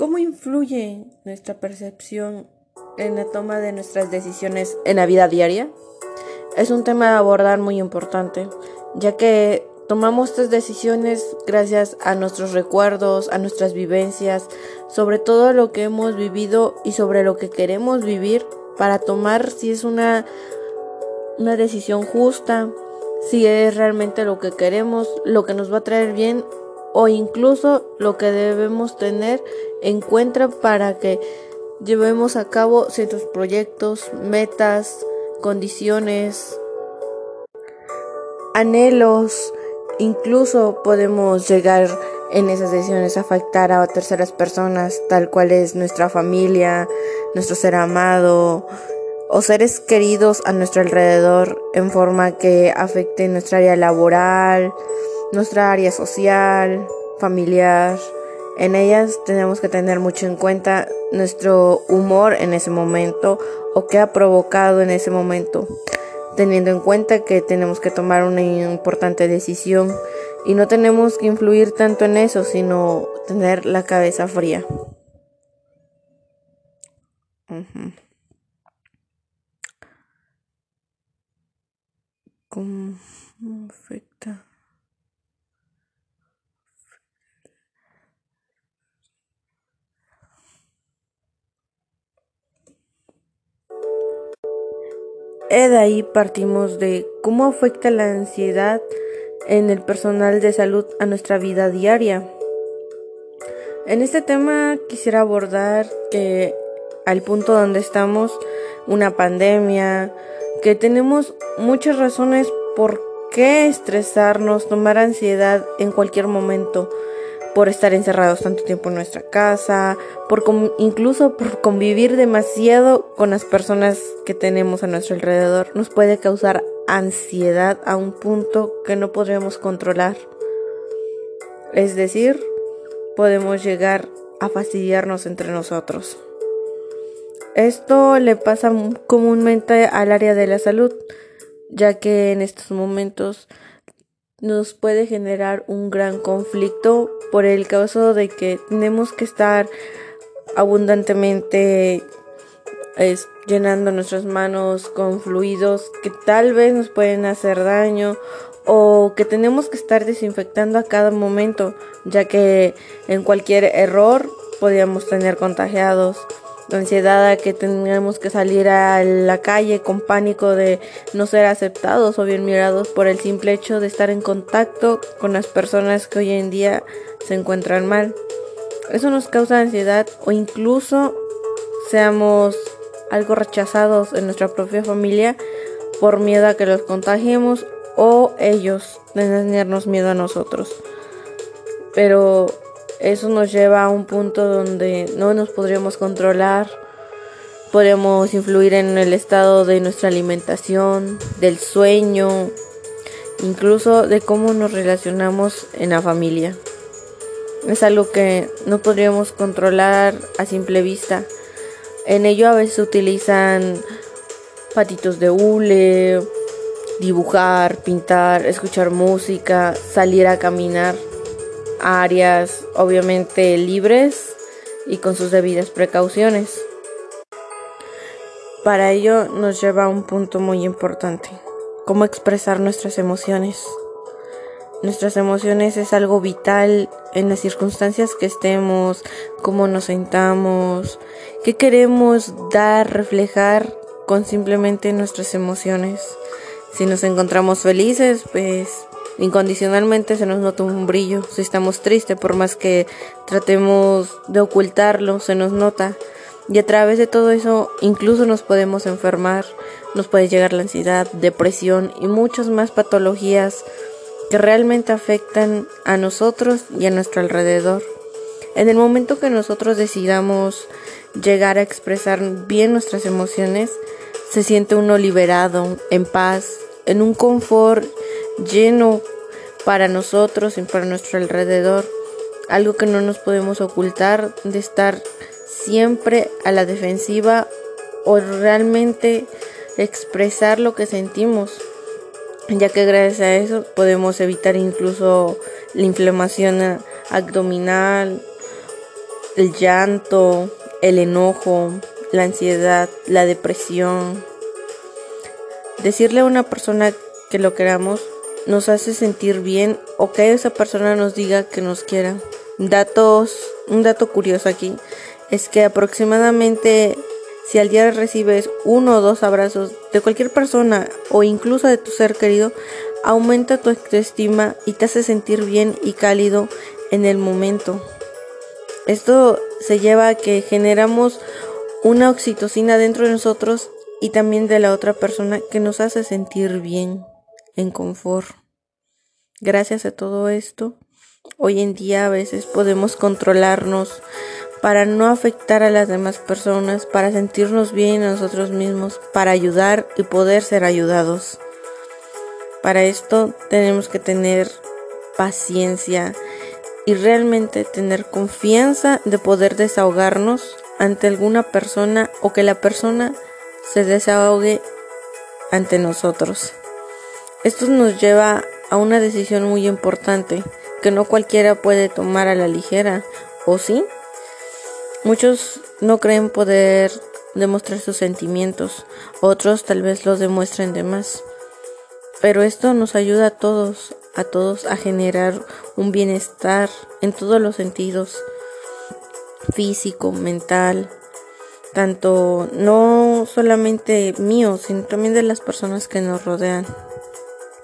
¿Cómo influye nuestra percepción en la toma de nuestras decisiones en la vida diaria? Es un tema a abordar muy importante, ya que tomamos estas decisiones gracias a nuestros recuerdos, a nuestras vivencias, sobre todo lo que hemos vivido y sobre lo que queremos vivir para tomar si es una, una decisión justa, si es realmente lo que queremos, lo que nos va a traer bien o incluso lo que debemos tener en cuenta para que llevemos a cabo ciertos proyectos, metas, condiciones, anhelos, incluso podemos llegar en esas decisiones a afectar a terceras personas, tal cual es nuestra familia, nuestro ser amado o seres queridos a nuestro alrededor en forma que afecte nuestra área laboral, nuestra área social, familiar. En ellas tenemos que tener mucho en cuenta nuestro humor en ese momento o qué ha provocado en ese momento, teniendo en cuenta que tenemos que tomar una importante decisión y no tenemos que influir tanto en eso, sino tener la cabeza fría. ¿Cómo afecta? De ahí partimos de cómo afecta la ansiedad en el personal de salud a nuestra vida diaria. En este tema quisiera abordar que al punto donde estamos, una pandemia, que tenemos muchas razones por qué estresarnos, tomar ansiedad en cualquier momento por estar encerrados tanto tiempo en nuestra casa, por incluso por convivir demasiado con las personas que tenemos a nuestro alrededor, nos puede causar ansiedad a un punto que no podremos controlar. Es decir, podemos llegar a fastidiarnos entre nosotros. Esto le pasa comúnmente al área de la salud, ya que en estos momentos nos puede generar un gran conflicto por el caso de que tenemos que estar abundantemente llenando nuestras manos con fluidos que tal vez nos pueden hacer daño o que tenemos que estar desinfectando a cada momento ya que en cualquier error podríamos tener contagiados ansiedad a que tengamos que salir a la calle con pánico de no ser aceptados o bien mirados por el simple hecho de estar en contacto con las personas que hoy en día se encuentran mal. Eso nos causa ansiedad o incluso seamos algo rechazados en nuestra propia familia por miedo a que los contagiemos o ellos tenernos miedo a nosotros. Pero eso nos lleva a un punto donde no nos podríamos controlar, podríamos influir en el estado de nuestra alimentación, del sueño, incluso de cómo nos relacionamos en la familia. Es algo que no podríamos controlar a simple vista. En ello a veces utilizan patitos de hule, dibujar, pintar, escuchar música, salir a caminar áreas obviamente libres y con sus debidas precauciones. Para ello nos lleva a un punto muy importante, cómo expresar nuestras emociones. Nuestras emociones es algo vital en las circunstancias que estemos, cómo nos sentamos, qué queremos dar, reflejar con simplemente nuestras emociones. Si nos encontramos felices, pues incondicionalmente se nos nota un brillo. Si estamos tristes, por más que tratemos de ocultarlo, se nos nota. Y a través de todo eso incluso nos podemos enfermar, nos puede llegar la ansiedad, depresión y muchas más patologías que realmente afectan a nosotros y a nuestro alrededor. En el momento que nosotros decidamos llegar a expresar bien nuestras emociones, se siente uno liberado, en paz, en un confort lleno para nosotros y para nuestro alrededor, algo que no nos podemos ocultar de estar siempre a la defensiva o realmente expresar lo que sentimos, ya que gracias a eso podemos evitar incluso la inflamación abdominal el llanto, el enojo, la ansiedad, la depresión. Decirle a una persona que lo queramos nos hace sentir bien o que esa persona nos diga que nos quiera. Datos, un dato curioso aquí es que aproximadamente si al día recibes uno o dos abrazos de cualquier persona o incluso de tu ser querido, aumenta tu autoestima y te hace sentir bien y cálido en el momento. Esto se lleva a que generamos una oxitocina dentro de nosotros y también de la otra persona que nos hace sentir bien, en confort. Gracias a todo esto, hoy en día a veces podemos controlarnos para no afectar a las demás personas, para sentirnos bien nosotros mismos, para ayudar y poder ser ayudados. Para esto tenemos que tener paciencia y realmente tener confianza de poder desahogarnos ante alguna persona o que la persona se desahogue ante nosotros. Esto nos lleva a una decisión muy importante que no cualquiera puede tomar a la ligera, ¿o sí? Muchos no creen poder demostrar sus sentimientos, otros tal vez los demuestren de más. Pero esto nos ayuda a todos, a todos a generar un bienestar en todos los sentidos, físico, mental, tanto no solamente mío, sino también de las personas que nos rodean.